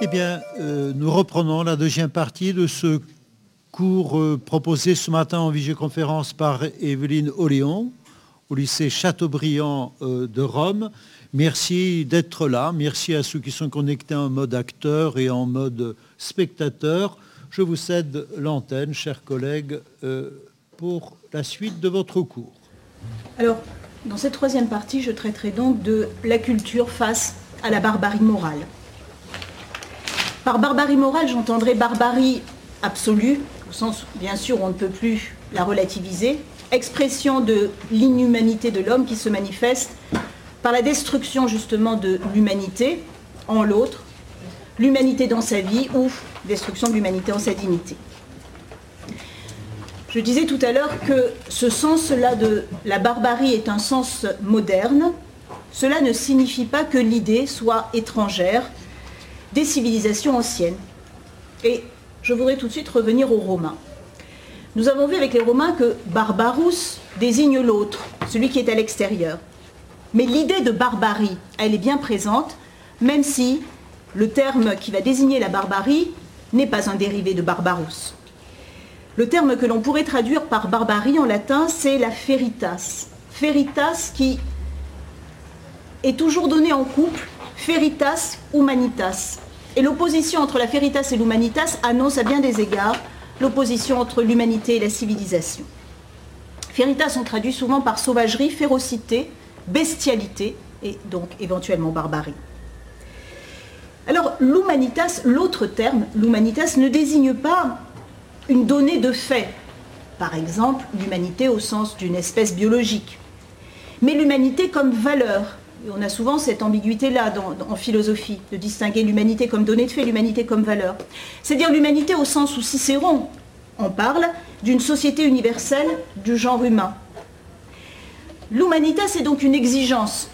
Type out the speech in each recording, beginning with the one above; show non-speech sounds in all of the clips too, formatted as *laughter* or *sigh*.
Eh bien, euh, nous reprenons la deuxième partie de ce cours euh, proposé ce matin en visioconférence par Evelyne Oléon au lycée Chateaubriand euh, de Rome. Merci d'être là. Merci à ceux qui sont connectés en mode acteur et en mode spectateur. Je vous cède l'antenne, chers collègues, pour la suite de votre cours. Alors, dans cette troisième partie, je traiterai donc de la culture face à la barbarie morale. Par barbarie morale, j'entendrai barbarie absolue, au sens, bien sûr, on ne peut plus la relativiser, expression de l'inhumanité de l'homme qui se manifeste par la destruction justement de l'humanité en l'autre, l'humanité dans sa vie ou destruction de l'humanité en sa dignité. Je disais tout à l'heure que ce sens-là de la barbarie est un sens moderne. Cela ne signifie pas que l'idée soit étrangère des civilisations anciennes. Et je voudrais tout de suite revenir aux Romains. Nous avons vu avec les Romains que barbarus désigne l'autre, celui qui est à l'extérieur. Mais l'idée de barbarie, elle est bien présente, même si le terme qui va désigner la barbarie n'est pas un dérivé de barbarus. Le terme que l'on pourrait traduire par barbarie en latin, c'est la feritas. Feritas qui est toujours donné en couple, feritas humanitas. Et l'opposition entre la feritas et l'humanitas annonce à bien des égards l'opposition entre l'humanité et la civilisation. Feritas, on traduit souvent par sauvagerie, férocité, bestialité et donc éventuellement barbarie. Alors l'humanitas, l'autre terme, l'humanitas ne désigne pas une donnée de fait, par exemple l'humanité au sens d'une espèce biologique, mais l'humanité comme valeur, on a souvent cette ambiguïté-là en philosophie, de distinguer l'humanité comme donnée de fait, l'humanité comme valeur. C'est-à-dire l'humanité au sens où Cicéron en parle d'une société universelle du genre humain. L'humanité, c'est donc une exigence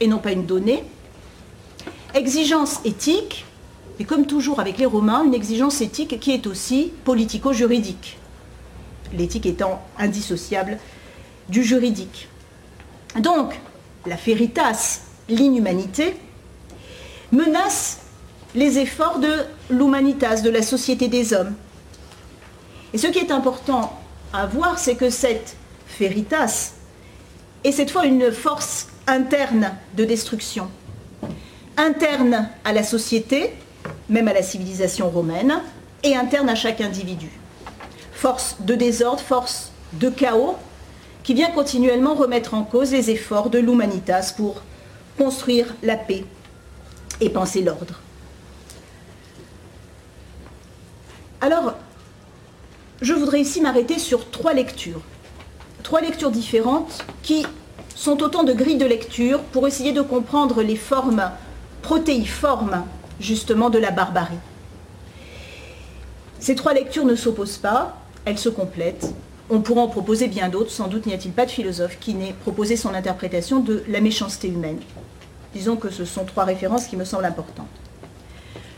et non pas une donnée. Exigence éthique, et comme toujours avec les Romains, une exigence éthique qui est aussi politico-juridique. L'éthique étant indissociable du juridique. Donc, la feritas, l'inhumanité, menace les efforts de l'humanitas, de la société des hommes. Et ce qui est important à voir, c'est que cette feritas est cette fois une force interne de destruction, interne à la société, même à la civilisation romaine, et interne à chaque individu. Force de désordre, force de chaos, qui vient continuellement remettre en cause les efforts de l'humanitas pour construire la paix et penser l'ordre. Alors, je voudrais ici m'arrêter sur trois lectures. Trois lectures différentes qui sont autant de grilles de lecture pour essayer de comprendre les formes protéiformes justement de la barbarie. Ces trois lectures ne s'opposent pas, elles se complètent on pourra en proposer bien d'autres, sans doute n'y a-t-il pas de philosophe qui n'ait proposé son interprétation de la méchanceté humaine. Disons que ce sont trois références qui me semblent importantes.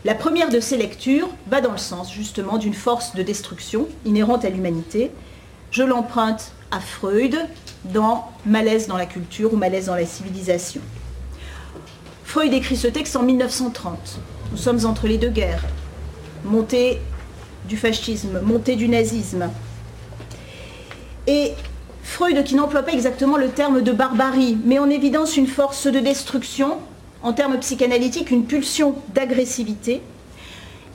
La première de ces lectures va dans le sens justement d'une force de destruction inhérente à l'humanité. Je l'emprunte à Freud dans Malaise dans la culture ou Malaise dans la civilisation. Freud écrit ce texte en 1930. Nous sommes entre les deux guerres. Montée du fascisme, montée du nazisme, et Freud, qui n'emploie pas exactement le terme de barbarie, met en évidence une force de destruction, en termes psychanalytiques, une pulsion d'agressivité,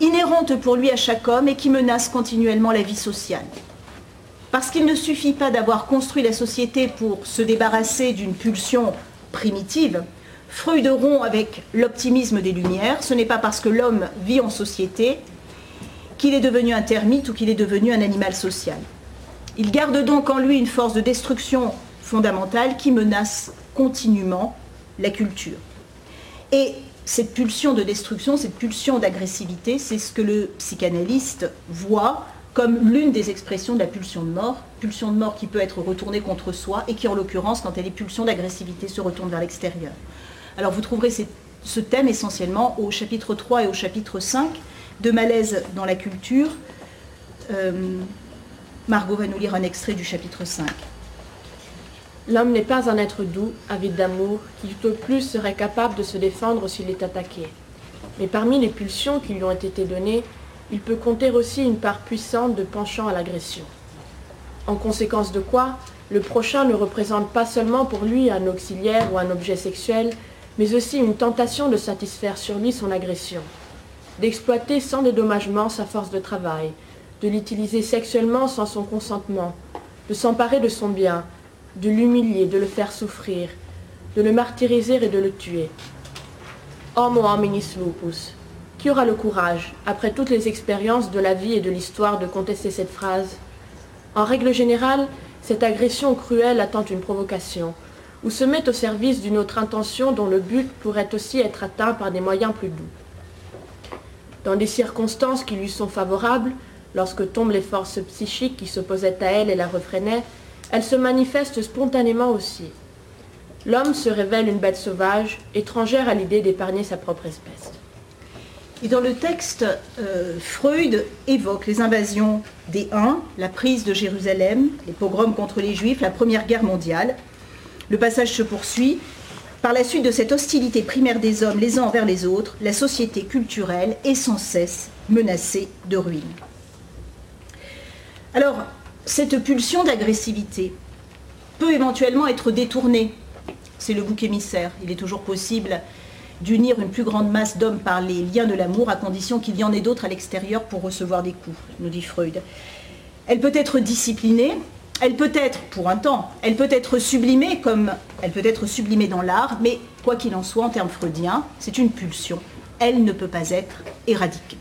inhérente pour lui à chaque homme et qui menace continuellement la vie sociale. Parce qu'il ne suffit pas d'avoir construit la société pour se débarrasser d'une pulsion primitive, Freud rompt avec l'optimisme des Lumières. Ce n'est pas parce que l'homme vit en société qu'il est devenu un termite ou qu'il est devenu un animal social. Il garde donc en lui une force de destruction fondamentale qui menace continuellement la culture. Et cette pulsion de destruction, cette pulsion d'agressivité, c'est ce que le psychanalyste voit comme l'une des expressions de la pulsion de mort, pulsion de mort qui peut être retournée contre soi et qui en l'occurrence, quand elle est pulsion d'agressivité, se retourne vers l'extérieur. Alors vous trouverez ce thème essentiellement au chapitre 3 et au chapitre 5 de Malaise dans la culture. Euh, Margot va nous lire un extrait du chapitre 5. L'homme n'est pas un être doux, avide d'amour, qui tout au plus serait capable de se défendre s'il est attaqué. Mais parmi les pulsions qui lui ont été données, il peut compter aussi une part puissante de penchant à l'agression. En conséquence de quoi, le prochain ne représente pas seulement pour lui un auxiliaire ou un objet sexuel, mais aussi une tentation de satisfaire sur lui son agression, d'exploiter sans dédommagement sa force de travail, de l'utiliser sexuellement sans son consentement, de s'emparer de son bien, de l'humilier, de le faire souffrir, de le martyriser et de le tuer. Homo hominis lupus. Qui aura le courage, après toutes les expériences de la vie et de l'histoire, de contester cette phrase? En règle générale, cette agression cruelle attend une provocation, ou se met au service d'une autre intention dont le but pourrait aussi être atteint par des moyens plus doux. Dans des circonstances qui lui sont favorables, lorsque tombent les forces psychiques qui s'opposaient à elle et la refrénaient, elle se manifeste spontanément aussi. L'homme se révèle une bête sauvage, étrangère à l'idée d'épargner sa propre espèce. Et dans le texte, euh, Freud évoque les invasions des Huns, la prise de Jérusalem, les pogroms contre les Juifs, la Première Guerre mondiale. Le passage se poursuit. Par la suite de cette hostilité primaire des hommes les uns envers les autres, la société culturelle est sans cesse menacée de ruine. Alors, cette pulsion d'agressivité peut éventuellement être détournée. C'est le bouc émissaire. Il est toujours possible d'unir une plus grande masse d'hommes par les liens de l'amour, à condition qu'il y en ait d'autres à l'extérieur pour recevoir des coups, nous dit Freud. Elle peut être disciplinée, elle peut être, pour un temps, elle peut être sublimée comme elle peut être sublimée dans l'art, mais quoi qu'il en soit, en termes freudiens, c'est une pulsion. Elle ne peut pas être éradiquée.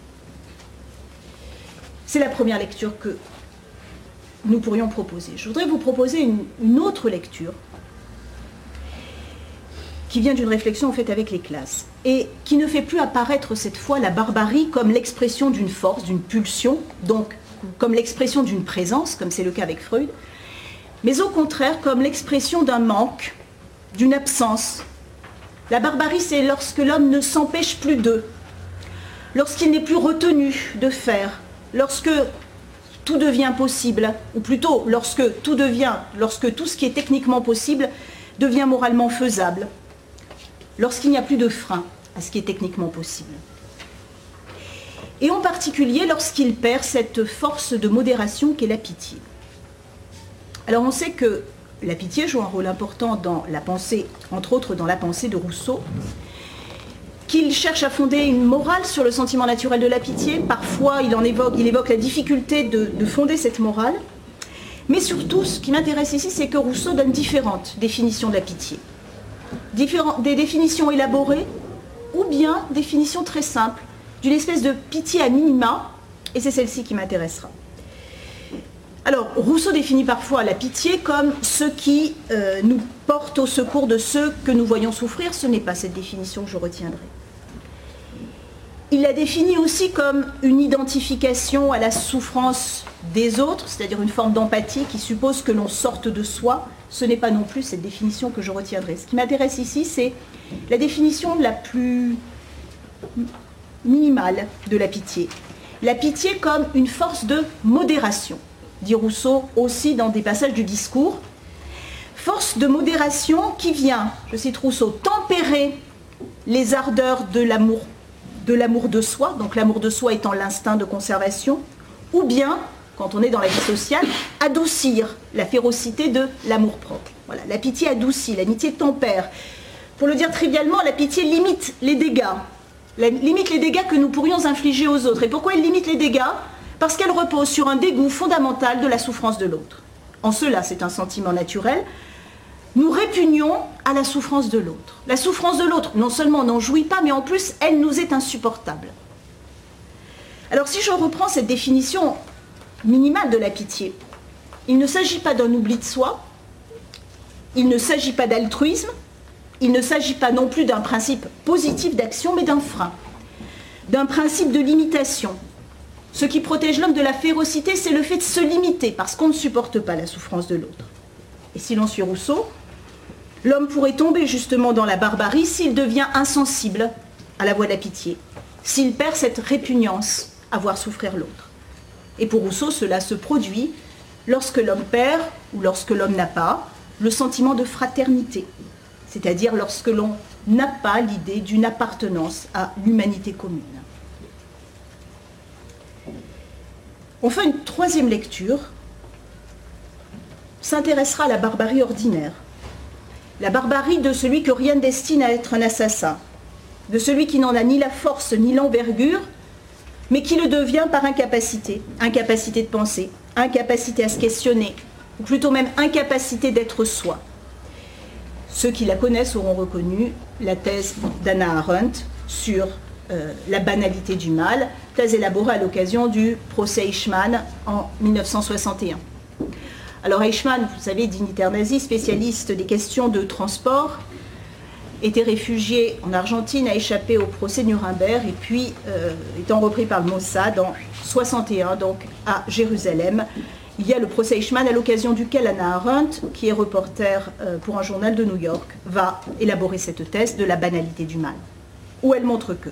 C'est la première lecture que nous pourrions proposer. Je voudrais vous proposer une, autre lecture qui vient d'une réflexion faite avec les classes et qui ne fait plus apparaître cette fois la barbarie comme l'expression d'une force, d'une pulsion, donc comme l'expression d'une présence, comme c'est le cas avec Freud, mais au contraire comme l'expression d'un manque, d'une absence. La barbarie, c'est lorsque l'homme ne s'empêche plus d'eux, lorsqu'il n'est plus retenu de faire, lorsque tout devient possible, ou plutôt lorsque tout devient, lorsque tout ce qui est techniquement possible devient moralement faisable, lorsqu'il n'y a plus de frein à ce qui est techniquement possible. Et en particulier lorsqu'il perd cette force de modération qu'est la pitié. Alors on sait que la pitié joue un rôle important dans la pensée, entre autres dans la pensée de Rousseau, qu'il cherche à fonder une morale sur le sentiment naturel de la pitié. Parfois, il, évoque, la difficulté de, de fonder cette morale. Mais surtout, ce qui m'intéresse ici, c'est que Rousseau donne différentes définitions de la pitié des définitions élaborées ou bien définitions très simples d'une espèce de pitié à minima, et c'est celle-ci qui m'intéressera. Alors, Rousseau définit parfois la pitié comme ce qui euh, nous porte au secours de ceux que nous voyons souffrir. Ce n'est pas cette définition que je retiendrai. Il la définit aussi comme une identification à la souffrance des autres, c'est-à-dire une forme d'empathie qui suppose que l'on sorte de soi. Ce n'est pas non plus cette définition que je retiendrai. Ce qui m'intéresse ici, c'est la définition la plus minimale de la pitié. La pitié comme une force de modération, dit Rousseau aussi dans des passages du discours. Force de modération qui vient, je cite Rousseau, tempérer les ardeurs de l'amour de soi, donc l'amour de soi étant l'instinct de conservation, ou bien, quand on est dans la vie sociale, adoucir la férocité de l'amour propre. Voilà, la pitié adoucit, l'amitié tempère. Pour le dire trivialement, la pitié limite les dégâts, limite les dégâts que nous pourrions infliger aux autres. Et pourquoi elle limite les dégâts? Parce qu'elle repose sur un dégoût fondamental de la souffrance de l'autre. En cela, c'est un sentiment naturel, nous répugnons à la souffrance de l'autre. La souffrance de l'autre, non seulement n'en jouit pas, mais en plus, elle nous est insupportable. Alors si je reprends cette définition minimale de la pitié, il ne s'agit pas d'un oubli de soi, il ne s'agit pas d'altruisme, il ne s'agit pas non plus d'un principe positif d'action, mais d'un frein, d'un principe de limitation. Ce qui protège l'homme de la férocité, c'est le fait de se limiter, parce qu'on ne supporte pas la souffrance de l'autre. Et si l'on suit Rousseau, l'homme pourrait tomber justement dans la barbarie s'il devient insensible à la voie de la pitié, s'il perd cette répugnance à voir souffrir l'autre. Et pour Rousseau, cela se produit lorsque l'homme perd, ou lorsque l'homme n'a pas, le sentiment de fraternité, c'est-à-dire lorsque l'on n'a pas l'idée d'une appartenance à l'humanité commune. On fait une troisième lecture, s'intéressera à la barbarie ordinaire, la barbarie de celui que rien ne destine à être un assassin, de celui qui n'en a ni la force ni l'envergure, mais qui le devient par incapacité, incapacité de penser, incapacité à se questionner, ou plutôt même incapacité d'être soi. Ceux qui la connaissent auront reconnu la thèse d'Anna Arendt sur euh, la banalité du mal, thèse élaborée à l'occasion du procès Eichmann en 1961. Alors Eichmann, vous savez, dignitaire nazi, spécialiste des questions de transport, était réfugié en Argentine, a échappé au procès Nuremberg et puis euh, étant repris par le Mossad en 61, donc à Jérusalem. Il y a le procès Eichmann à l'occasion duquel Anna Arendt, qui est reporter euh, pour un journal de New York, va élaborer cette thèse de la banalité du mal, où elle montre que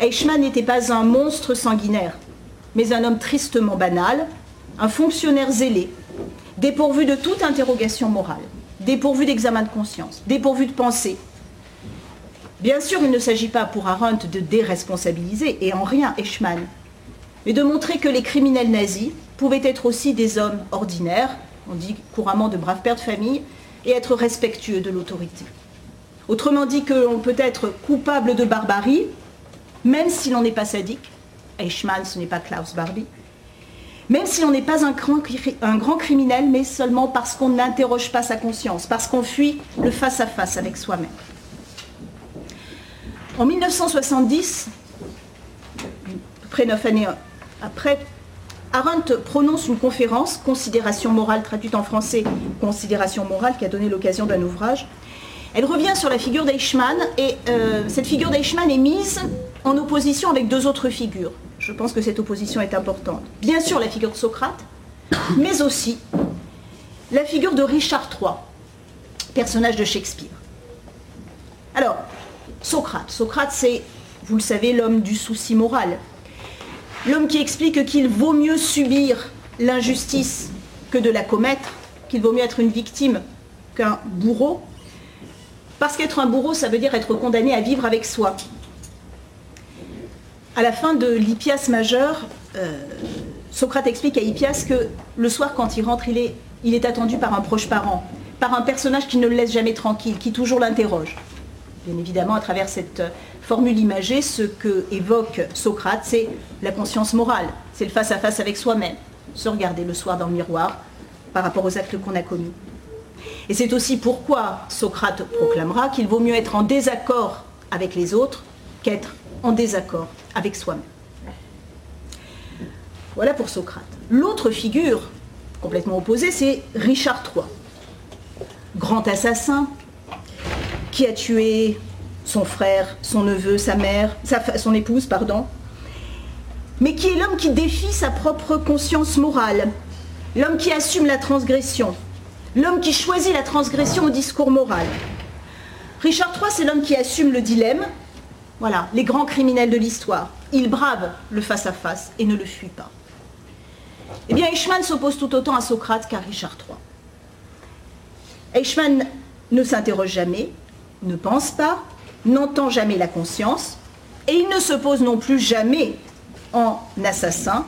Eichmann n'était pas un monstre sanguinaire, mais un homme tristement banal, un fonctionnaire zélé, dépourvu de toute interrogation morale, dépourvu d'examen de conscience, dépourvu de pensée, Bien sûr, il ne s'agit pas pour Arendt de déresponsabiliser, et en rien Eichmann, mais de montrer que les criminels nazis pouvaient être aussi des hommes ordinaires, on dit couramment de braves pères de famille, et être respectueux de l'autorité. Autrement dit qu'on peut être coupable de barbarie, même si l'on n'est pas sadique, Eichmann ce n'est pas Klaus Barbie, même si l'on n'est pas un grand, criminel, mais seulement parce qu'on n'interroge pas sa conscience, parce qu'on fuit le face à -face avec soi-même. En 1970, près neuf années après, Arendt prononce une conférence, Considération morale, traduite en français, Considération morale, qui a donné l'occasion d'un ouvrage. Elle revient sur la figure d'Eichmann, et euh, cette figure d'Eichmann est mise en opposition avec deux autres figures. Je pense que cette opposition est importante. Bien sûr, la figure de Socrate, mais aussi la figure de Richard III, personnage de Shakespeare. Alors, Socrate. Socrate, c'est, vous le savez, l'homme du souci moral. L'homme qui explique qu'il vaut mieux subir l'injustice que de la commettre, qu'il vaut mieux être une victime qu'un bourreau. Parce qu'être un bourreau, ça veut dire être condamné à vivre avec soi. À la fin de l'Hippias majeur, euh, Socrate explique à Hippias que le soir, quand il rentre, il est, attendu par un proche parent, par un personnage qui ne le laisse jamais tranquille, qui toujours l'interroge. Bien évidemment, à travers cette formule imagée, ce que évoque Socrate, c'est la conscience morale, c'est le face-à-face avec soi-même, se regarder le soir dans le miroir par rapport aux actes qu'on a commis. Et c'est aussi pourquoi Socrate proclamera qu'il vaut mieux être en désaccord avec les autres qu'être en désaccord avec soi-même. Voilà pour Socrate. L'autre figure, complètement opposée, c'est Richard III. Grand assassin, qui a tué son frère, son neveu, sa mère, son épouse, pardon, mais qui est l'homme qui défie sa propre conscience morale, l'homme qui assume la transgression, l'homme qui choisit la transgression au discours moral. Richard III, c'est l'homme qui assume le dilemme. Voilà, les grands criminels de l'histoire. Il brave le face-à-face et ne le fuit pas. Eh bien, Eichmann s'oppose tout autant à Socrate qu'à Richard III. Eichmann ne s'interroge jamais, ne pense pas, n'entend jamais la conscience, et il ne se pose non plus jamais en assassin,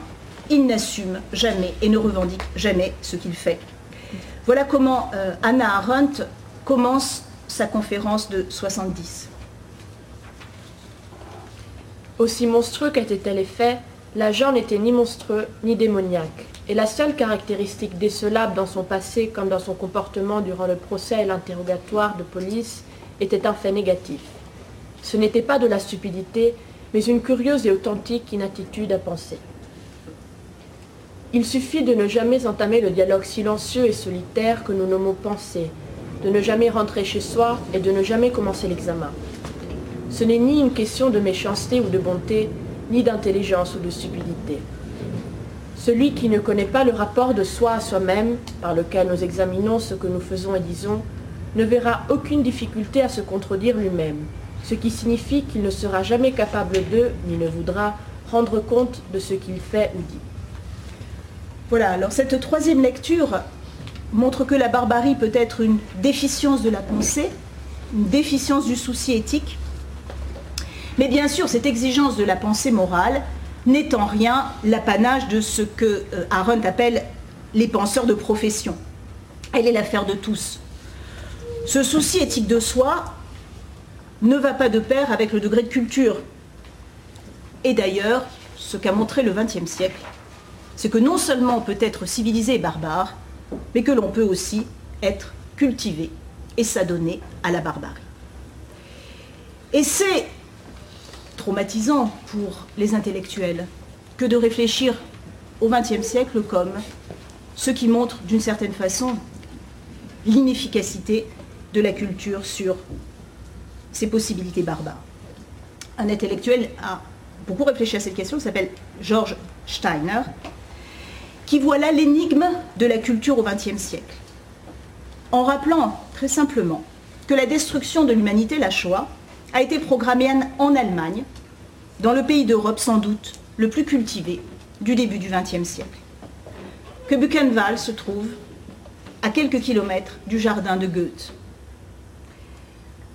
il n'assume jamais et ne revendique jamais ce qu'il fait. Voilà comment euh, Anna Arendt commence sa conférence de 70. Aussi monstrueux qu'était-elle effet, l'agent n'était ni monstrueux ni démoniaque. Et la seule caractéristique décelable dans son passé comme dans son comportement durant le procès et l'interrogatoire de police était un fait négatif. Ce n'était pas de la stupidité, mais une curieuse et authentique inattitude à penser. Il suffit de ne jamais entamer le dialogue silencieux et solitaire que nous nommons pensée, de ne jamais rentrer chez soi et de ne jamais commencer l'examen. Ce n'est ni une question de méchanceté ou de bonté, ni d'intelligence ou de stupidité. Celui qui ne connaît pas le rapport de soi à soi-même, par lequel nous examinons ce que nous faisons et disons, ne verra aucune difficulté à se contredire lui-même, ce qui signifie qu'il ne sera jamais capable de, ni ne voudra, rendre compte de ce qu'il fait ou dit. Voilà, alors cette troisième lecture montre que la barbarie peut être une déficience de la pensée, une déficience du souci éthique. Mais bien sûr, cette exigence de la pensée morale n'est en rien l'apanage de ce que euh, Arendt appelle les penseurs de profession. Elle est l'affaire de tous. Ce souci éthique de soi ne va pas de pair avec le degré de culture. Et d'ailleurs, ce qu'a montré le XXe siècle, c'est que non seulement on peut être civilisé et barbare, mais que l'on peut aussi être cultivé et s'adonner à la barbarie. Et c'est traumatisant pour les intellectuels que de réfléchir au XXe siècle comme ce qui montre d'une certaine façon l'inefficacité de la culture sur ses possibilités barbares. Un intellectuel a beaucoup réfléchi à cette question, qui s'appelle George Steiner, qui voit là l'énigme de la culture au XXe siècle, en rappelant très simplement que la destruction de l'humanité, la Shoah, a été programmée en Allemagne, dans le pays d'Europe sans doute le plus cultivé du début du XXe siècle, que Buchenwald se trouve à quelques kilomètres du jardin de Goethe.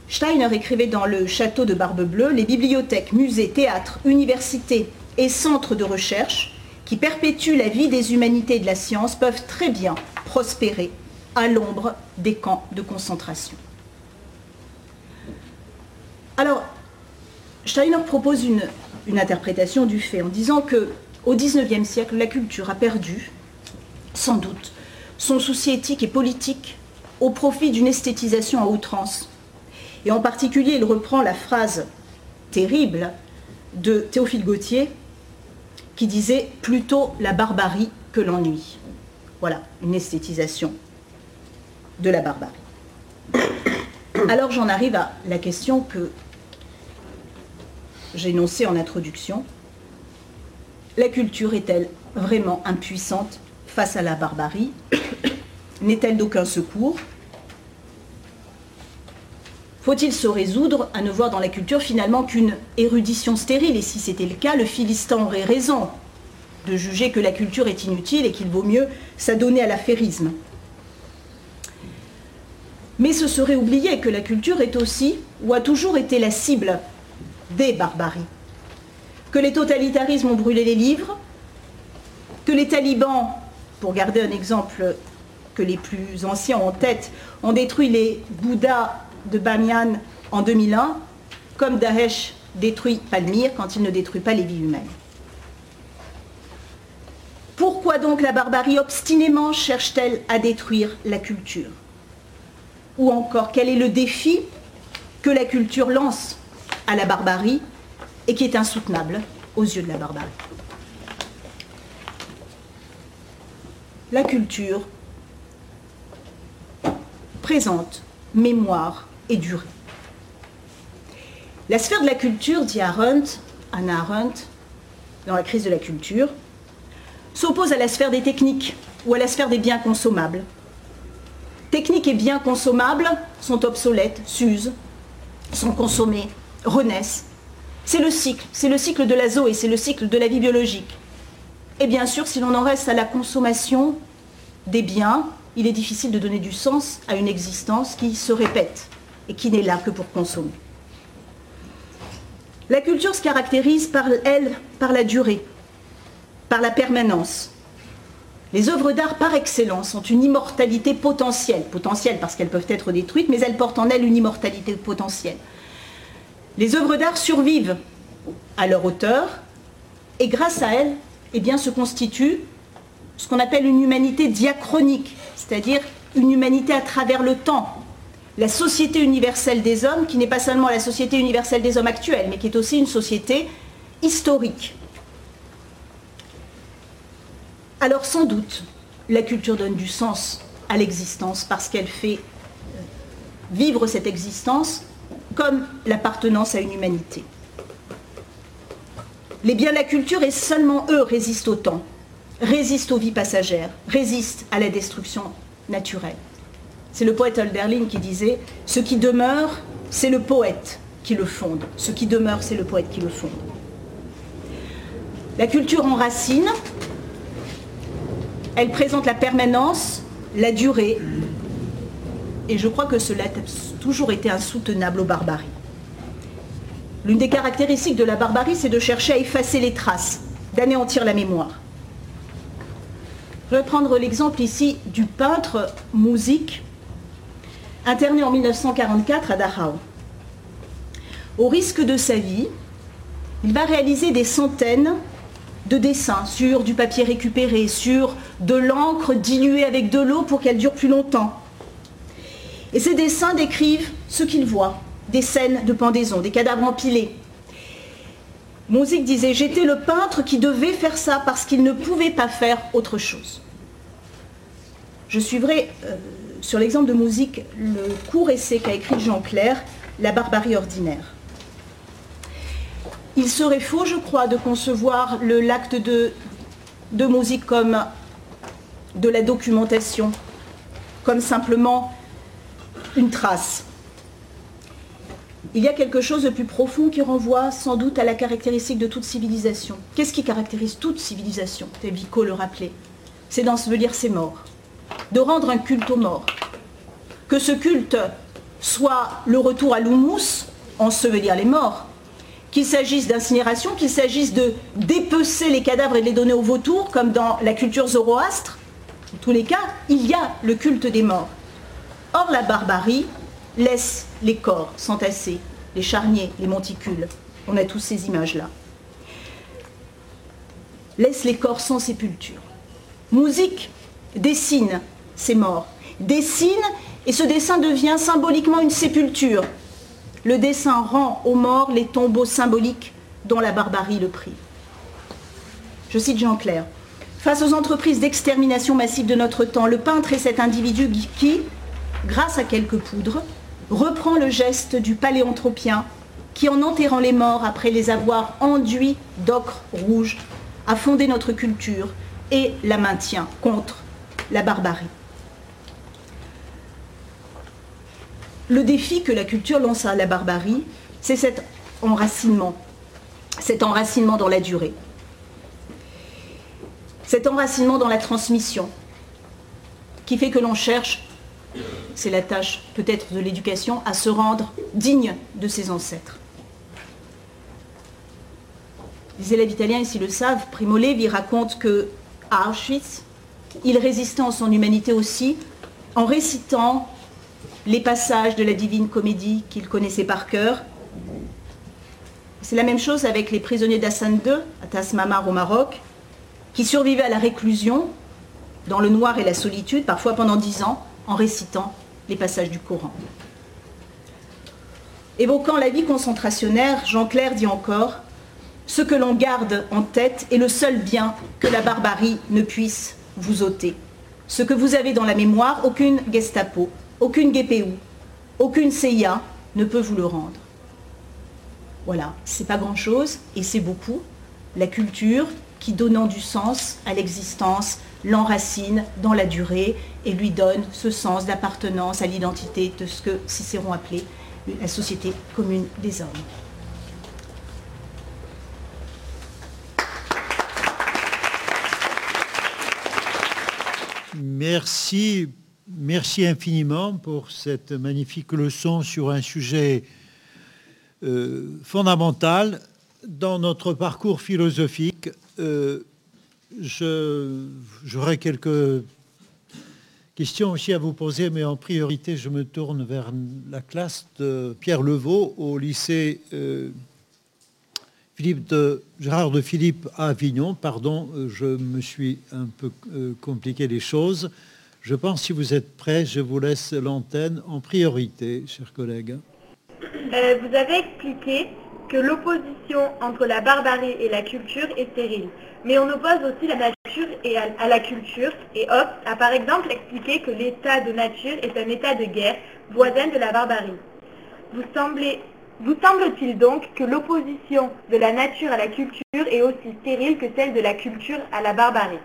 Steiner écrivait dans le château de Barbe Bleue les bibliothèques, musées, théâtres, universités et centres de recherche qui perpétuent la vie des humanités et de la science peuvent très bien prospérer à l'ombre des camps de concentration. Alors, Steiner propose une, interprétation du fait en disant que au XIXe siècle, la culture a perdu, sans doute, son souci éthique et politique au profit d'une esthétisation à outrance et en particulier, il reprend la phrase terrible de Théophile Gautier qui disait plutôt la barbarie que l'ennui. Voilà, une esthétisation de la barbarie. *coughs* Alors j'en arrive à la question que énoncée en introduction. La culture est-elle vraiment impuissante face à la barbarie? *coughs* N'est-elle d'aucun secours? Faut-il se résoudre à ne voir dans la culture finalement qu'une érudition stérile? Et si c'était le cas, le Philistin aurait raison de juger que la culture est inutile et qu'il vaut mieux s'adonner à l'affairisme. Mais ce serait oublier que la culture est aussi, ou a toujours été la cible des barbaries. Que les totalitarismes ont brûlé les livres, que les talibans, pour garder un exemple que les plus anciens ont en tête, ont détruit les Bouddhas de Bamiyan en 2001, comme Daesh détruit Palmyre quand il ne détruit pas les vies humaines. Pourquoi donc la barbarie obstinément cherche-t-elle à détruire la culture? Ou encore, quel est le défi que la culture lance à la barbarie et qui est insoutenable aux yeux de la barbarie La culture présente mémoire et durée. La sphère de la culture, dit Arendt, Anna Arendt, dans la crise de la culture, s'oppose à la sphère des techniques ou à la sphère des biens consommables. Techniques et biens consommables sont obsolètes, s'usent, sont consommés, renaissent. C'est le cycle, c'est le cycle de la et c'est le cycle de la vie biologique. Et bien sûr, si l'on en reste à la consommation des biens, il est difficile de donner du sens à une existence qui se répète et qui n'est là que pour consommer. La culture se caractérise par elle, par la durée, par la permanence. Les œuvres d'art par excellence ont une immortalité potentielle, potentielle parce qu'elles peuvent être détruites, mais elles portent en elles une immortalité potentielle. Les œuvres d'art survivent à leur auteur et grâce à elles, eh bien, se constitue ce qu'on appelle une humanité diachronique, c'est-à-dire une humanité à travers le temps, la société universelle des hommes, qui n'est pas seulement la société universelle des hommes actuels, mais qui est aussi une société historique. Alors sans doute, la culture donne du sens à l'existence parce qu'elle fait vivre cette existence comme l'appartenance à une humanité. Les biens de la culture, et seulement eux, résistent au temps, résistent aux vies passagères, résistent à la destruction naturelle. C'est le poète Hölderlin qui disait Ce qui demeure, c'est le poète qui le fonde. Ce qui demeure, c'est le poète qui le fonde. La culture en racine, elle présente la permanence, la durée, et je crois que cela toujours été insoutenable aux barbaries. L'une des caractéristiques de la barbarie, c'est de chercher à effacer les traces, d'anéantir la mémoire. Je vais prendre l'exemple ici du peintre Mouzik, interné en 1944 à Dachau. Au risque de sa vie, il va réaliser des centaines de dessins sur du papier récupéré, sur de l'encre diluée avec de l'eau pour qu'elle dure plus longtemps. Et ces dessins décrivent ce qu'il voit, des scènes de pendaison, des cadavres empilés. Mouzik disait J'étais le peintre qui devait faire ça parce qu'il ne pouvait pas faire autre chose. Je suivrai euh, sur l'exemple de Mouzik le court essai qu'a écrit Jean Clair, La barbarie ordinaire. Il serait faux, je crois, de concevoir l'acte de, de comme de la documentation, comme simplement une trace. Il y a quelque chose de plus profond qui renvoie sans doute à la caractéristique de toute civilisation. Qu'est-ce qui caractérise toute civilisation? Vico le rappelait. C'est d'ensevelir ses morts, de rendre un culte aux morts. Que ce culte soit le retour à l'houmous, ensevelir les morts, qu'il s'agisse d'incinération, qu'il s'agisse de dépecer les cadavres et de les donner aux vautours, comme dans la culture zoroastre, en tous les cas, il y a le culte des morts. Or, la barbarie laisse les corps s'entasser, les charniers, les monticules. On a tous ces images-là. Laisse les corps sans sépulture. Musique dessine ces morts, dessine et ce dessin devient symboliquement une sépulture. Le dessin rend aux morts les tombeaux symboliques dont la barbarie le prive. Je cite Jean Clair. Face aux entreprises d'extermination massive de notre temps, le peintre est cet individu qui, grâce à quelques poudres, reprend le geste du paléanthropien qui, en enterrant les morts après les avoir enduits d'ocre rouge, a fondé notre culture et la maintient contre la barbarie. le défi que la culture lance à la barbarie, c'est cet enracinement, cet enracinement dans la durée, cet enracinement dans la transmission, qui fait que l'on cherche, c'est la tâche peut-être de l'éducation, à se rendre digne de ses ancêtres. Les élèves italiens ici le savent, Primo Levi raconte que à Auschwitz, il résistait en son humanité aussi en récitant les passages de la divine comédie qu'il connaissait par cœur. C'est la même chose avec les prisonniers d'Hassan II, à Tasmamar au Maroc, qui survivaient à la réclusion, dans le noir et la solitude, parfois pendant dix ans, en récitant les passages du Coran. Évoquant la vie concentrationnaire, Jean Clair dit encore Ce que l'on garde en tête est le seul bien que la barbarie ne puisse vous ôter. Ce que vous avez dans la mémoire, aucune Gestapo aucune GPU, aucune CIA ne peut vous le rendre. Voilà, c'est pas grand-chose et c'est beaucoup. La culture qui, donnant du sens à l'existence, l'enracine dans la durée et lui donne ce sens d'appartenance à l'identité de ce que Cicéron appelait la société commune des hommes. Merci Merci infiniment pour cette magnifique leçon sur un sujet euh, fondamental dans notre parcours philosophique. Euh, j'aurais quelques questions aussi à vous poser, mais en priorité, je me tourne vers la classe de Pierre Levaux au lycée euh, de, Gérard de Philippe à Avignon. Pardon, je me suis un peu compliqué les choses. Je pense, si vous êtes prêts, je vous laisse l'antenne en priorité, chers collègues. Euh, vous avez expliqué que l'opposition entre la barbarie et la culture est stérile. Mais on oppose aussi la nature et à, la culture. Et Hobbes a par exemple expliqué que l'état de nature est un état de guerre voisin de la barbarie. Vous, vous semble-t-il donc que l'opposition de la nature à la culture est aussi stérile que celle de la culture à la barbarie?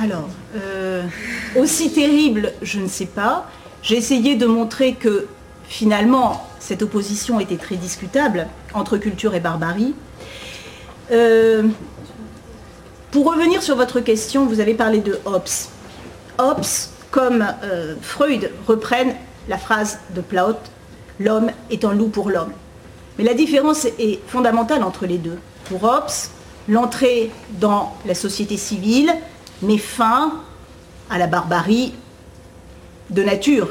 Alors, euh, aussi terrible, je ne sais pas. J'ai essayé de montrer que finalement, cette opposition était très discutable entre culture et barbarie. Euh, pour revenir sur votre question, vous avez parlé de Hobbes. Hobbes, comme euh, Freud, reprennent la phrase de Plaut, l'homme est un loup pour l'homme. Mais la différence est fondamentale entre les deux. Pour Hobbes, l'entrée dans la société civile met fin à la barbarie de nature.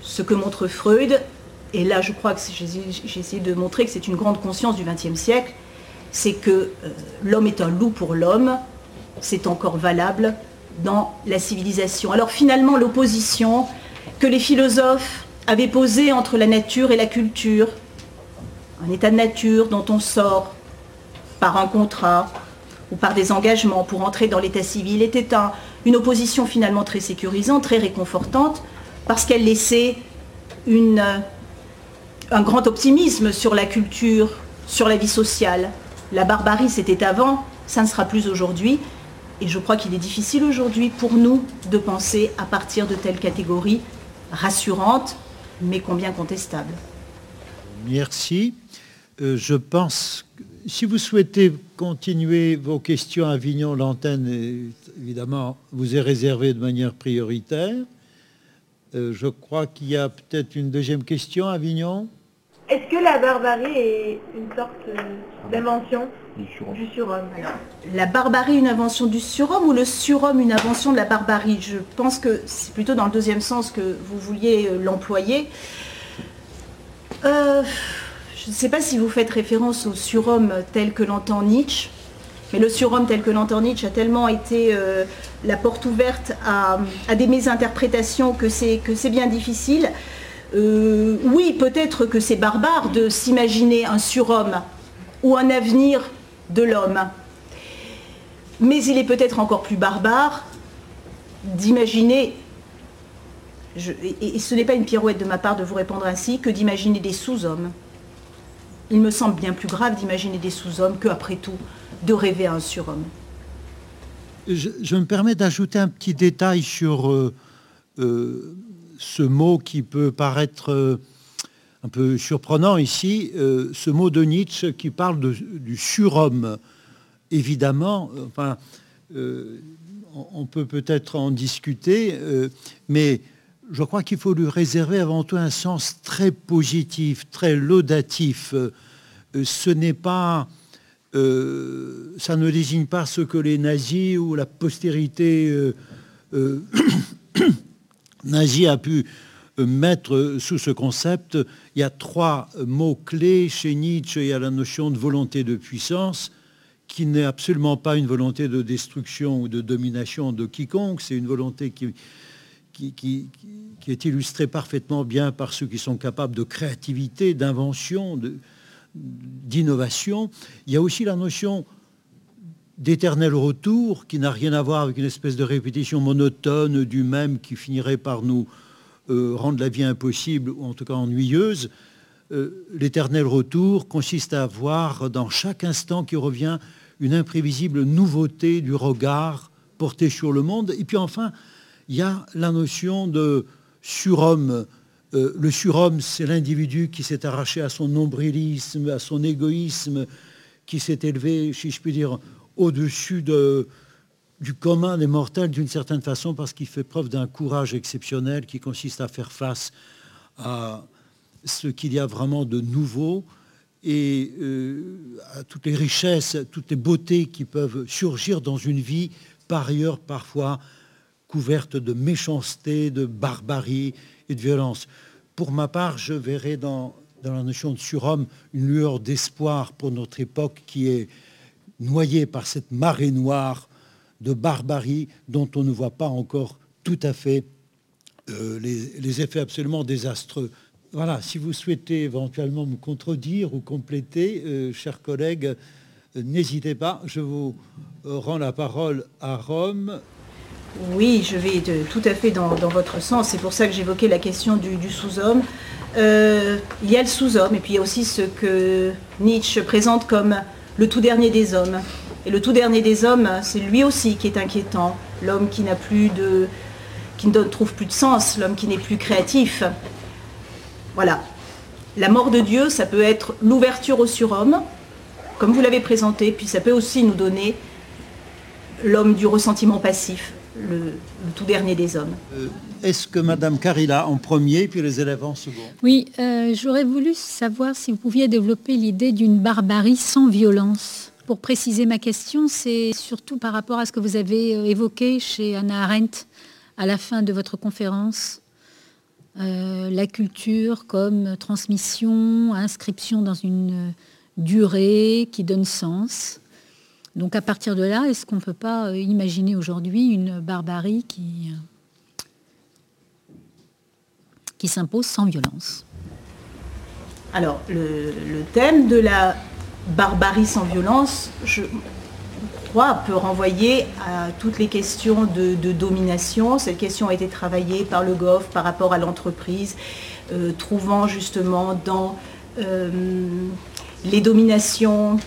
Ce que montre Freud, et là je crois que j'ai essayé de montrer que c'est une grande conscience du XXe siècle, c'est que euh, l'homme est un loup pour l'homme, c'est encore valable dans la civilisation. Alors finalement, l'opposition que les philosophes avaient posée entre la nature et la culture, un état de nature dont on sort par un contrat ou par des engagements pour entrer dans l'état civil, était une opposition finalement très sécurisante, très réconfortante, parce qu'elle laissait un grand optimisme sur la culture, sur la vie sociale. La barbarie, c'était avant, ça ne sera plus aujourd'hui. Et je crois qu'il est difficile aujourd'hui pour nous de penser à partir de telles catégories rassurantes, mais combien contestables. Merci. Euh, je pense, si vous souhaitez continuer vos questions à Avignon, l'antenne, évidemment, vous est réservée de manière prioritaire. Euh, je crois qu'il y a peut-être une deuxième question, Avignon? Est-ce que la barbarie est une sorte euh, d'invention du surhomme. La barbarie, une invention du surhomme ou le surhomme, une invention de la barbarie? Je pense que c'est plutôt dans le deuxième sens que vous vouliez euh, l'employer. Euh, je ne sais pas si vous faites référence au surhomme tel que l'entend Nietzsche, mais le surhomme tel que l'entend Nietzsche a tellement été euh, la porte ouverte à, des mésinterprétations que c'est bien difficile. Oui, peut-être que c'est barbare de s'imaginer un surhomme ou un avenir de l'homme. Mais il est peut-être encore plus barbare d'imaginer, et ce n'est pas une pirouette de ma part de vous répondre ainsi, que d'imaginer des sous-hommes. Il me semble bien plus grave d'imaginer des sous-hommes que, après tout, de rêver à un surhomme. Je, me permets d'ajouter un petit détail sur euh, euh, ce mot qui peut paraître euh, un peu surprenant ici, euh, ce mot de Nietzsche qui parle du surhomme. Évidemment, enfin, euh, on peut peut-être en discuter, mais je crois qu'il faut lui réserver avant tout un sens très positif, très laudatif. ce n'est pas, ça ne désigne pas ce que les nazis ou la postérité *clears throat* nazie a pu mettre sous ce concept, il y a trois mots-clés chez Nietzsche. Il y a la notion de volonté de puissance, qui n'est absolument pas une volonté de destruction ou de domination de quiconque, c'est une volonté qui, est illustrée parfaitement bien par ceux qui sont capables de créativité, d'invention, d'innovation. Il y a aussi la notion d'éternel retour, qui n'a rien à voir avec une espèce de répétition monotone du même qui finirait par nous euh, rendre la vie impossible ou en tout cas ennuyeuse, euh, l'éternel retour consiste à avoir dans chaque instant qui revient une imprévisible nouveauté du regard porté sur le monde. Et puis enfin, il y a la notion de surhomme. Euh, le surhomme, c'est l'individu qui s'est arraché à son nombrilisme, à son égoïsme, qui s'est élevé, si je puis dire, au-dessus de, du commun des mortels d'une certaine façon parce qu'il fait preuve d'un courage exceptionnel qui consiste à faire face à ce qu'il y a vraiment de nouveau et euh, à toutes les richesses, toutes les beautés qui peuvent surgir dans une vie par ailleurs parfois couverte de méchanceté, de barbarie et de violence. Pour ma part, je verrai dans, dans la notion de surhomme une lueur d'espoir pour notre époque qui est noyée par cette marée noire de barbarie dont on ne voit pas encore tout à fait euh, les, effets absolument désastreux. Voilà, si vous souhaitez éventuellement me contredire ou compléter, euh, chers collègues, euh, n'hésitez pas, je vous rends la parole à Rome. Oui, je vais tout à fait dans, votre sens. C'est pour ça que j'évoquais la question du sous-homme. il y a le sous-homme et puis il y a aussi ce que Nietzsche présente comme le tout dernier des hommes. Et le tout dernier des hommes, c'est lui aussi qui est inquiétant. L'homme qui n'a plus de, qui ne trouve plus de sens, l'homme qui n'est plus créatif. Voilà. La mort de Dieu, ça peut être l'ouverture au surhomme, comme vous l'avez présenté, puis ça peut aussi nous donner l'homme du ressentiment passif, le, tout dernier des hommes. Euh, est-ce que Madame Carilla en premier, puis les élèves en second? Oui, euh, j'aurais voulu savoir si vous pouviez développer l'idée d'une barbarie sans violence. Pour préciser ma question, c'est surtout par rapport à ce que vous avez euh, évoqué chez Anna Arendt à la fin de votre conférence. la culture comme transmission, inscription dans une durée qui donne sens. Donc à partir de là, est-ce qu'on ne peut pas euh, imaginer aujourd'hui une barbarie qui, euh, qui s'impose sans violence Alors le, thème de la barbarie sans violence, je crois, peut renvoyer à toutes les questions de, domination. Cette question a été travaillée par le GOF par rapport à l'entreprise, euh, trouvant justement dans les dominations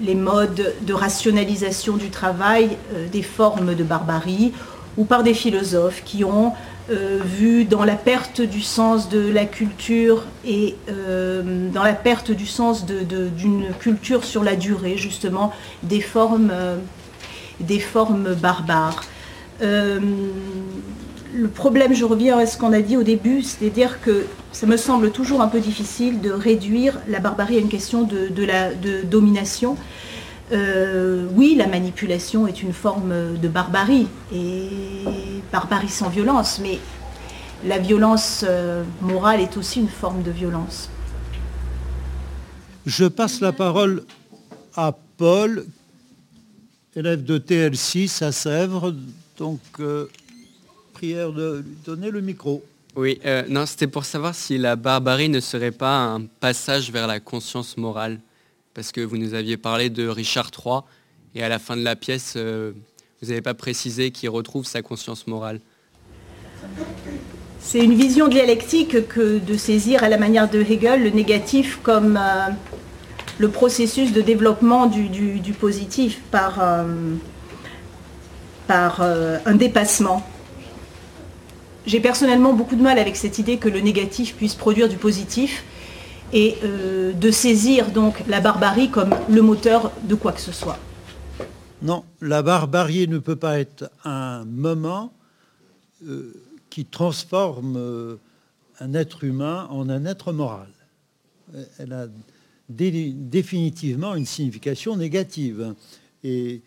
les modes de rationalisation du travail euh, des formes de barbarie ou par des philosophes qui ont euh, vu dans la perte du sens de la culture et euh, dans la perte du sens d'une culture sur la durée, justement, des formes, des formes barbares. le problème, je reviens à ce qu'on a dit au début, c'est-à-dire que ça me semble toujours un peu difficile de réduire la barbarie à une question de, domination. Euh, oui, la manipulation est une forme de barbarie, et barbarie sans violence, mais la violence euh, morale est aussi une forme de violence. Je passe la parole à Paul, élève de TL6 à Sèvres, donc euh, prière de lui donner le micro. Oui, euh, non, c'était pour savoir si la barbarie ne serait pas un passage vers la conscience morale. Parce que vous nous aviez parlé de Richard III, et à la fin de la pièce, euh, vous n'avez pas précisé qu'il retrouve sa conscience morale. C'est une vision dialectique que de saisir à la manière de Hegel le négatif comme euh, le processus de développement du, positif par, par un dépassement. J'ai personnellement beaucoup de mal avec cette idée que le négatif puisse produire du positif et euh, de saisir donc la barbarie comme le moteur de quoi que ce soit. Non, la barbarie ne peut pas être un moment euh, qui transforme euh, un être humain en un être moral. Elle a définitivement une signification négative. Et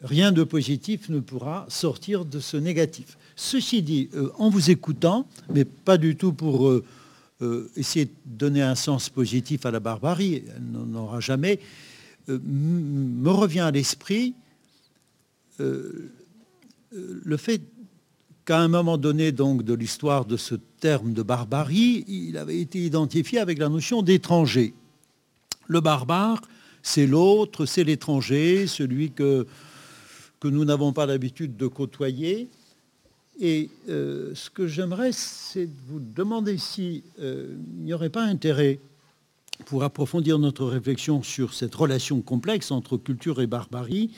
rien de positif ne pourra sortir de ce négatif. Ceci dit, en vous écoutant, mais pas du tout pour euh, euh, essayer de donner un sens positif à la barbarie, elle n'en aura jamais, me revient à l'esprit le fait qu'à un moment donné de l'histoire de ce terme de barbarie, il avait été identifié avec la notion d'étranger. Le barbare, c'est l'autre, c'est l'étranger, celui que, que nous n'avons pas l'habitude de côtoyer. Et euh, ce que j'aimerais, c'est de vous demander s'il euh, n'y aurait pas intérêt pour approfondir notre réflexion sur cette relation complexe entre culture et barbarie,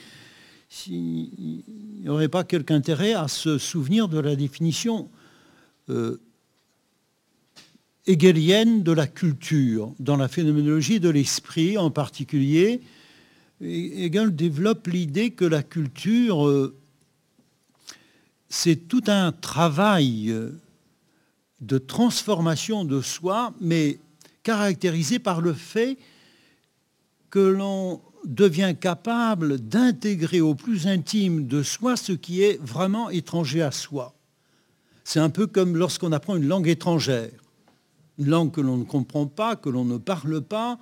s'il n'y aurait pas quelque intérêt à se souvenir de la définition euh, hegelienne de la culture, dans la phénoménologie de l'esprit en particulier. Hegel développe l'idée que la culture c'est tout un travail euh, de transformation de soi, mais caractérisé par le fait que l'on devient capable d'intégrer au plus intime de soi ce qui est vraiment étranger à soi. C'est un peu comme lorsqu'on apprend une langue étrangère, une langue que l'on ne comprend pas, que l'on ne parle pas,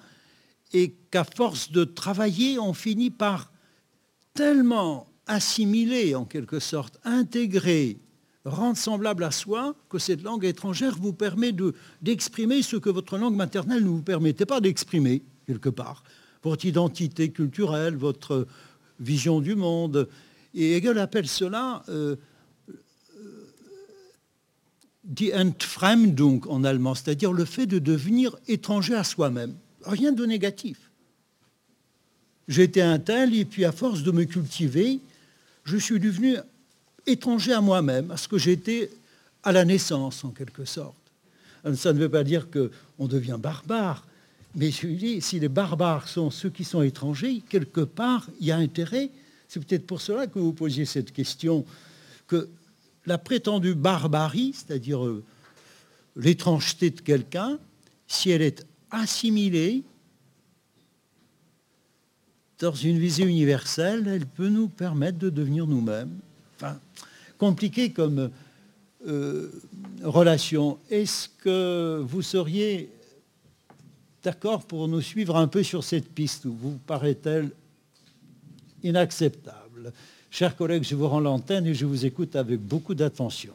et qu'à force de travailler, on finit par tellement assimiler en quelque sorte, intégrer, rendre semblable à soi, que cette langue étrangère vous permet d'exprimer ce que votre langue maternelle ne vous permettait pas d'exprimer, quelque part. Votre identité culturelle, votre vision du monde. Et Hegel appelle cela euh, euh, die Entfremdung en allemand, c'est-à-dire le fait de devenir étranger à soi-même. Rien de négatif. J'étais un tel, et puis à force de me cultiver, je suis devenu étranger à moi-même, à ce que j'étais à la naissance, en quelque sorte. Ça ne veut pas dire qu'on devient barbare, mais je dis, si les barbares sont ceux qui sont étrangers, quelque part, il y a intérêt. C'est peut-être pour cela que vous posiez cette question, que la prétendue barbarie, c'est-à-dire euh, l'étrangeté de quelqu'un, si elle est assimilée dans une visée universelle, elle peut nous permettre de devenir nous-mêmes. Enfin, compliqué comme euh, relation. Est-ce que vous seriez d'accord pour nous suivre un peu sur cette piste où vous paraît-elle inacceptable? Chers collègues, je vous rends l'antenne et je vous écoute avec beaucoup d'attention.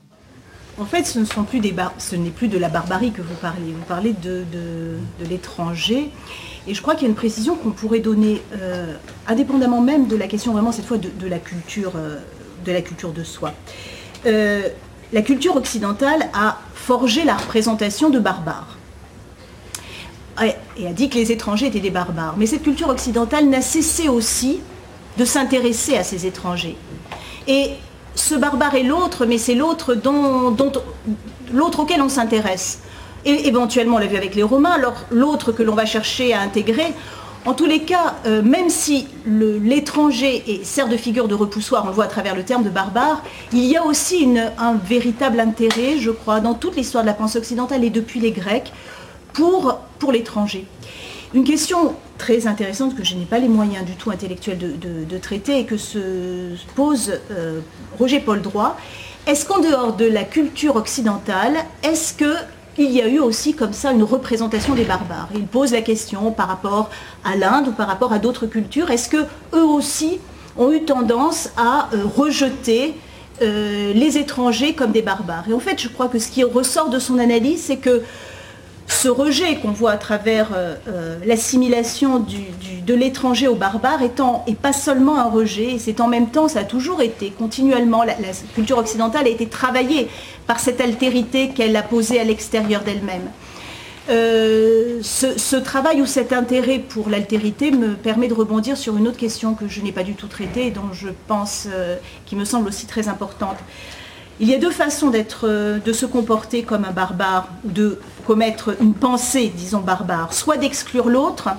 En fait, ce, ne sont plus des ce n'est plus de la barbarie que vous parlez. Vous parlez de, l'étranger. Et je crois qu'il y a une précision qu'on pourrait donner, euh, indépendamment même de la question vraiment cette fois de, la, culture, euh, de la culture de soi. Euh, la culture occidentale a forgé la représentation de barbares. Et a dit que les étrangers étaient des barbares. Mais cette culture occidentale n'a cessé aussi de s'intéresser à ces étrangers. Et ce barbare est l'autre, mais c'est l'autre dont, l'autre auquel on s'intéresse. Et éventuellement, on l'a vu avec les Romains, l'autre que l'on va chercher à intégrer. En tous les cas, euh, même si l'étranger sert de figure de repoussoir, on le voit à travers le terme de barbare, il y a aussi un véritable intérêt, je crois, dans toute l'histoire de la pensée occidentale et depuis les Grecs, pour, l'étranger. Une question très intéressante que je n'ai pas les moyens du tout intellectuels de, traiter et que se pose euh, Roger Paul Droit. Est-ce qu'en dehors de la culture occidentale, est-ce qu'il y a eu aussi comme ça une représentation des barbares Il pose la question par rapport à l'Inde ou par rapport à d'autres cultures. Est-ce que eux aussi ont eu tendance à euh, rejeter euh, les étrangers comme des barbares? Et en fait, je crois que ce qui ressort de son analyse, c'est que ce rejet qu'on voit à travers euh, euh, l'assimilation de l'étranger au barbare étant, et pas seulement un rejet, c'est en même temps, ça a toujours été, continuellement, la, culture occidentale a été travaillée par cette altérité qu'elle a posée à l'extérieur d'elle-même. Euh, ce, travail ou cet intérêt pour l'altérité me permet de rebondir sur une autre question que je n'ai pas du tout traitée et dont je pense, qui me semble aussi très importante. Il y a deux façons d'être, de se comporter comme un barbare, ou de commettre une pensée, disons, barbare, soit d'exclure l'autre,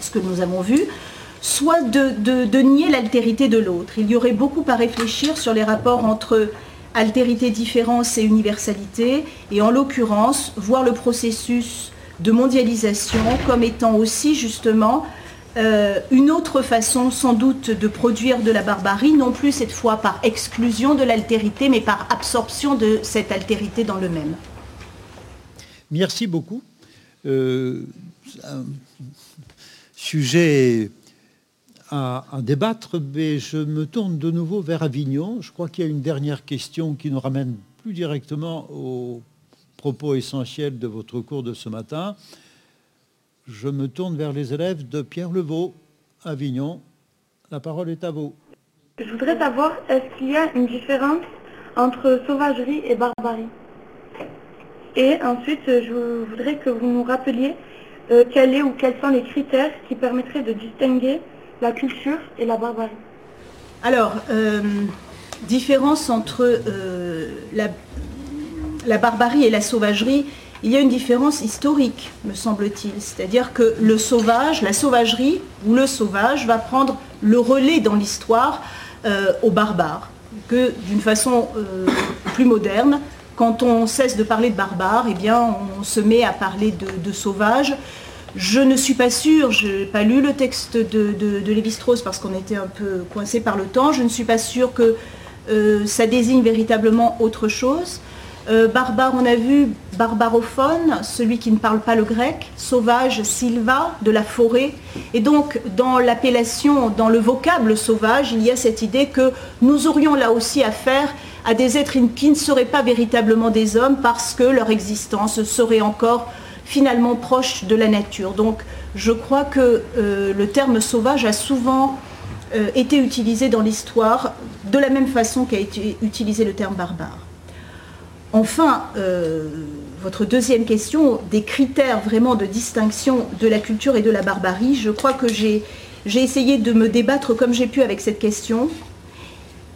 ce que nous avons vu, soit de, nier l'altérité de l'autre. Il y aurait beaucoup à réfléchir sur les rapports entre altérité, différence et universalité, et en l'occurrence, voir le processus de mondialisation comme étant aussi justement euh, une autre façon sans doute de produire de la barbarie, non plus cette fois par exclusion de l'altérité, mais par absorption de cette altérité dans le même. Merci beaucoup. Euh, un sujet à, débattre, mais je me tourne de nouveau vers Avignon. Je crois qu'il y a une dernière question qui nous ramène plus directement aux propos essentiels de votre cours de ce matin. Je me tourne vers les élèves de Pierre Levaux, Avignon. La parole est à vous. Je voudrais savoir, est-ce qu'il y a une différence entre sauvagerie et barbarie? Et ensuite, je voudrais que vous nous rappeliez euh, quel est ou quels sont les critères qui permettraient de distinguer la culture et la barbarie. Alors, euh, différence entre euh, la, la, barbarie et la sauvagerie, il y a une différence historique, me semble-t-il. C'est-à-dire que le sauvage, la sauvagerie ou le sauvage va prendre le relais dans l'histoire aux barbares, que d'une façon plus moderne, quand on cesse de parler de barbares, eh on se met à parler de, sauvages. Je ne suis pas sûre, je n'ai pas lu le texte de, de, Lévi-Strauss parce qu'on était un peu coincé par le temps, je ne suis pas sûre que euh, ça désigne véritablement autre chose. Euh, barbare, on a vu barbarophone, celui qui ne parle pas le grec, sauvage, silva, de la forêt. Et donc, dans l'appellation, dans le vocable sauvage, il y a cette idée que nous aurions là aussi affaire à des êtres qui ne seraient pas véritablement des hommes parce que leur existence serait encore finalement proche de la nature. Donc je crois que euh, le terme sauvage a souvent euh, été utilisé dans l'histoire de la même façon qu'a été utilisé le terme barbare. Enfin, euh, votre deuxième question, des critères vraiment de distinction de la culture et de la barbarie, je crois que j'ai essayé de me débattre comme j'ai pu avec cette question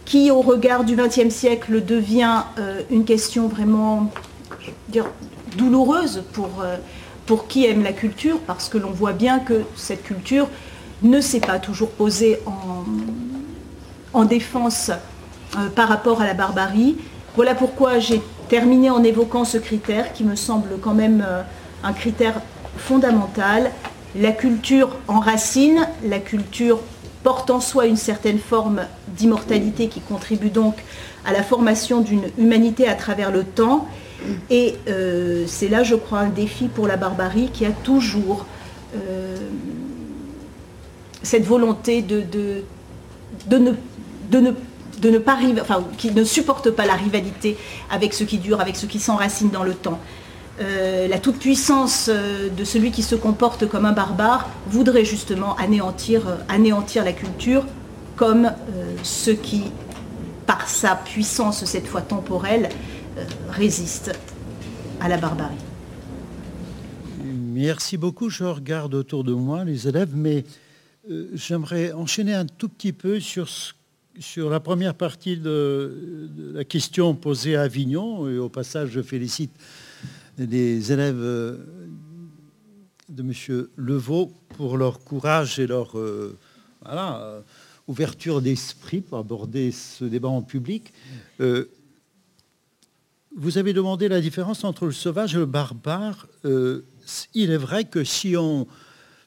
qui, au regard du XXe siècle, devient euh, une question vraiment douloureuse pour, euh, pour qui aime la culture, parce que l'on voit bien que cette culture ne s'est pas toujours posée en, en défense par rapport à la barbarie. Voilà pourquoi j'ai terminé en évoquant ce critère qui me semble quand même euh, un critère fondamental. La culture enracine, la culture porte en soi une certaine forme d'immortalité qui contribue donc à la formation d'une humanité à travers le temps. Et euh, c'est là, je crois, un défi pour la barbarie qui a toujours euh, cette volonté de, de, ne, de, ne, de ne pas enfin, qui ne supporte pas la rivalité avec ce qui dure, avec ce qui s'enracine dans le temps. Euh, la toute-puissance de celui qui se comporte comme un barbare voudrait justement anéantir, anéantir la culture comme ce qui, par sa puissance cette fois temporelle, résiste à la barbarie. Merci beaucoup. Je regarde autour de moi les élèves, mais euh, j'aimerais enchaîner un tout petit peu sur, sur la première partie de, la question posée à Avignon. Et au passage, je félicite les élèves euh, de M. Levaux pour leur courage et leur euh, ouverture d'esprit pour aborder ce débat en public. vous avez demandé la différence entre le sauvage et le barbare il est vrai que si on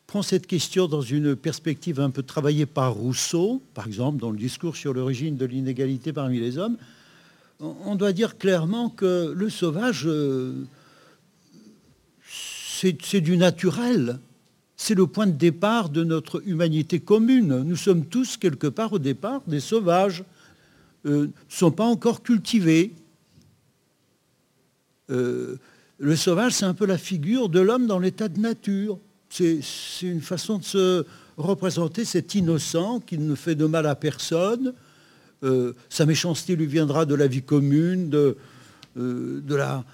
prend cette question dans une perspective un peu travaillée par Rousseau, par exemple dans le discours sur l'origine de l'inégalité parmi les hommes, on doit dire clairement que le sauvage, euh, c'est du naturel. C'est le point de départ de notre humanité commune. Nous sommes tous quelque part au départ des sauvages. Euh, ne sont pas encore cultivés. Euh, le sauvage, c'est un peu la figure de l'homme dans l'état de nature. C'est une façon de se représenter cet innocent qui ne fait de mal à personne. Euh, sa méchanceté lui viendra de la vie commune, de, euh, de la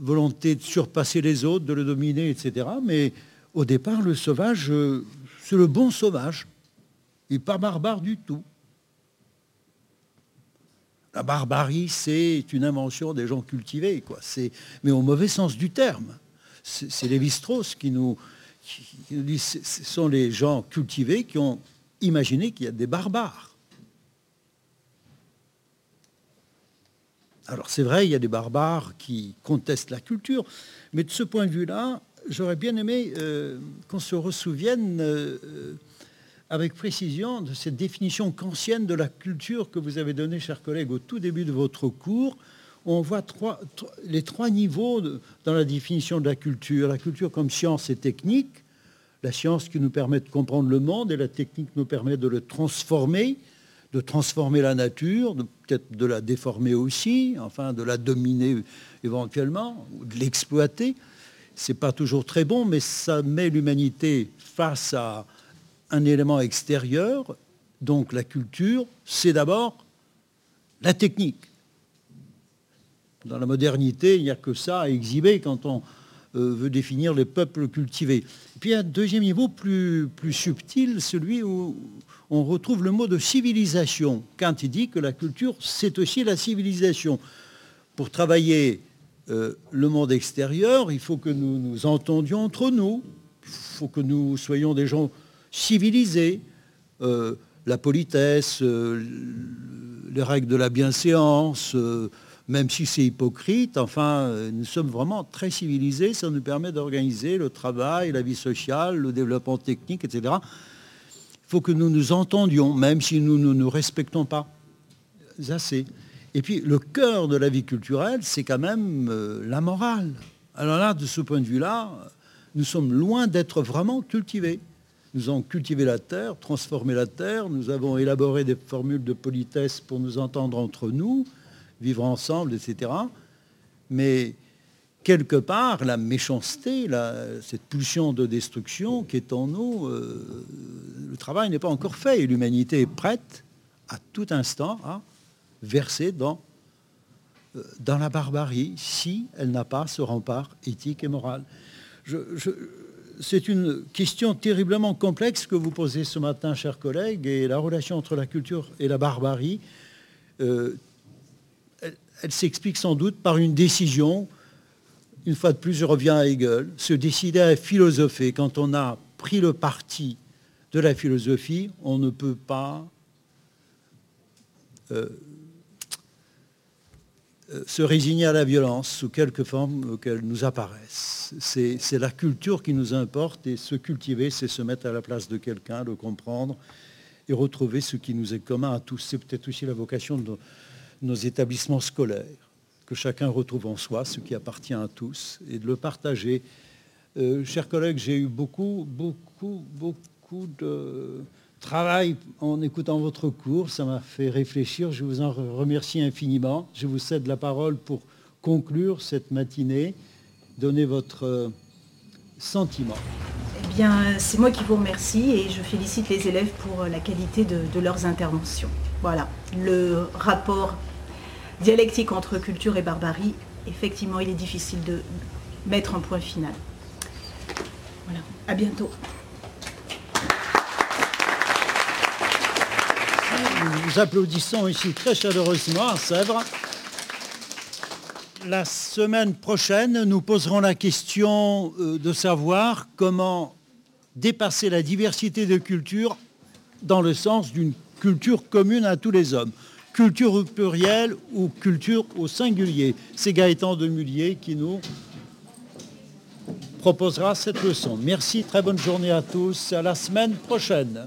volonté de surpasser les autres, de le dominer, etc. Mais au départ, le sauvage, euh, c'est le bon sauvage. Il n'est pas barbare du tout. La barbarie, c'est une invention des gens cultivés, quoi. mais au mauvais sens du terme. C'est Lévi-Strauss qui nous, dit ce sont les gens cultivés qui ont imaginé qu'il y a des barbares. Alors c'est vrai, il y a des barbares qui contestent la culture, mais de ce point de vue-là, j'aurais bien aimé euh, qu'on se ressouvienne euh, avec précision de cette définition kantienne de la culture que vous avez donnée, chers collègues, au tout début de votre cours. On voit les trois niveaux dans la définition de la culture. La culture comme science et technique, la science qui nous permet de comprendre le monde et la technique nous permet de le transformer, de transformer la nature, peut-être de la déformer aussi, enfin de la dominer éventuellement, de l'exploiter. Ce n'est pas toujours très bon, mais ça met l'humanité face à un élément extérieur, donc la culture, c'est d'abord la technique. Dans la modernité, il n'y a que ça à exhiber quand on euh, veut définir les peuples cultivés. Puis un deuxième niveau plus, plus subtil, celui où on retrouve le mot de civilisation. Kant dit que la culture, c'est aussi la civilisation. Pour travailler euh, le monde extérieur, il faut que nous nous entendions entre nous, il faut que nous soyons des gens civilisé, euh, la politesse, les règles de la bienséance, même si c'est hypocrite, enfin, nous sommes vraiment très civilisés, ça nous permet d'organiser le travail, la vie sociale, le développement technique, etc. Il faut que nous nous entendions, même si nous ne nous, respectons pas assez. Et puis, le cœur de la vie culturelle, c'est quand même la morale. Alors là, de ce point de vue-là, nous sommes loin d'être vraiment cultivés. Nous avons cultivé la terre, transformé la terre, nous avons élaboré des formules de politesse pour nous entendre entre nous, vivre ensemble, etc. Mais quelque part, la méchanceté, cette pulsion de destruction qui est en nous, euh, le travail n'est pas encore fait et l'humanité est prête à tout instant à verser dans, euh, dans la barbarie si elle n'a pas ce rempart éthique et moral. c'est une question terriblement complexe que vous posez ce matin, chers collègues, et la relation entre la culture et la barbarie, euh, elle, s'explique sans doute par une décision. Une fois de plus, je reviens à Hegel, se décider à philosopher. Quand on a pris le parti de la philosophie, on ne peut pas euh, euh, se résigner à la violence sous quelque forme qu'elle nous apparaisse. C'est la culture qui nous importe et se cultiver, c'est se mettre à la place de quelqu'un, le comprendre et retrouver ce qui nous est commun à tous. C'est peut-être aussi la vocation de nos, établissements scolaires, que chacun retrouve en soi ce qui appartient à tous et de le partager. Euh, chers collègues, j'ai eu beaucoup, beaucoup, beaucoup de travail en écoutant votre cours. Ça m'a fait réfléchir. Je vous en remercie infiniment. Je vous cède la parole pour conclure cette matinée. Donnez votre euh, sentiment. Eh bien, c'est moi qui vous remercie et je félicite les élèves pour la qualité de, de leurs interventions. Voilà, le rapport dialectique entre culture et barbarie, effectivement, il est difficile de mettre un point final. Voilà, à bientôt. Nous applaudissons ici très chaleureusement à Sèvres. La semaine prochaine, nous poserons la question euh, de savoir comment dépasser la diversité de cultures dans le sens d'une culture commune à tous les hommes. Culture au pluriel ou culture au singulier. C'est Gaëtan Demullier qui nous proposera cette leçon. Merci, très bonne journée à tous. À la semaine prochaine.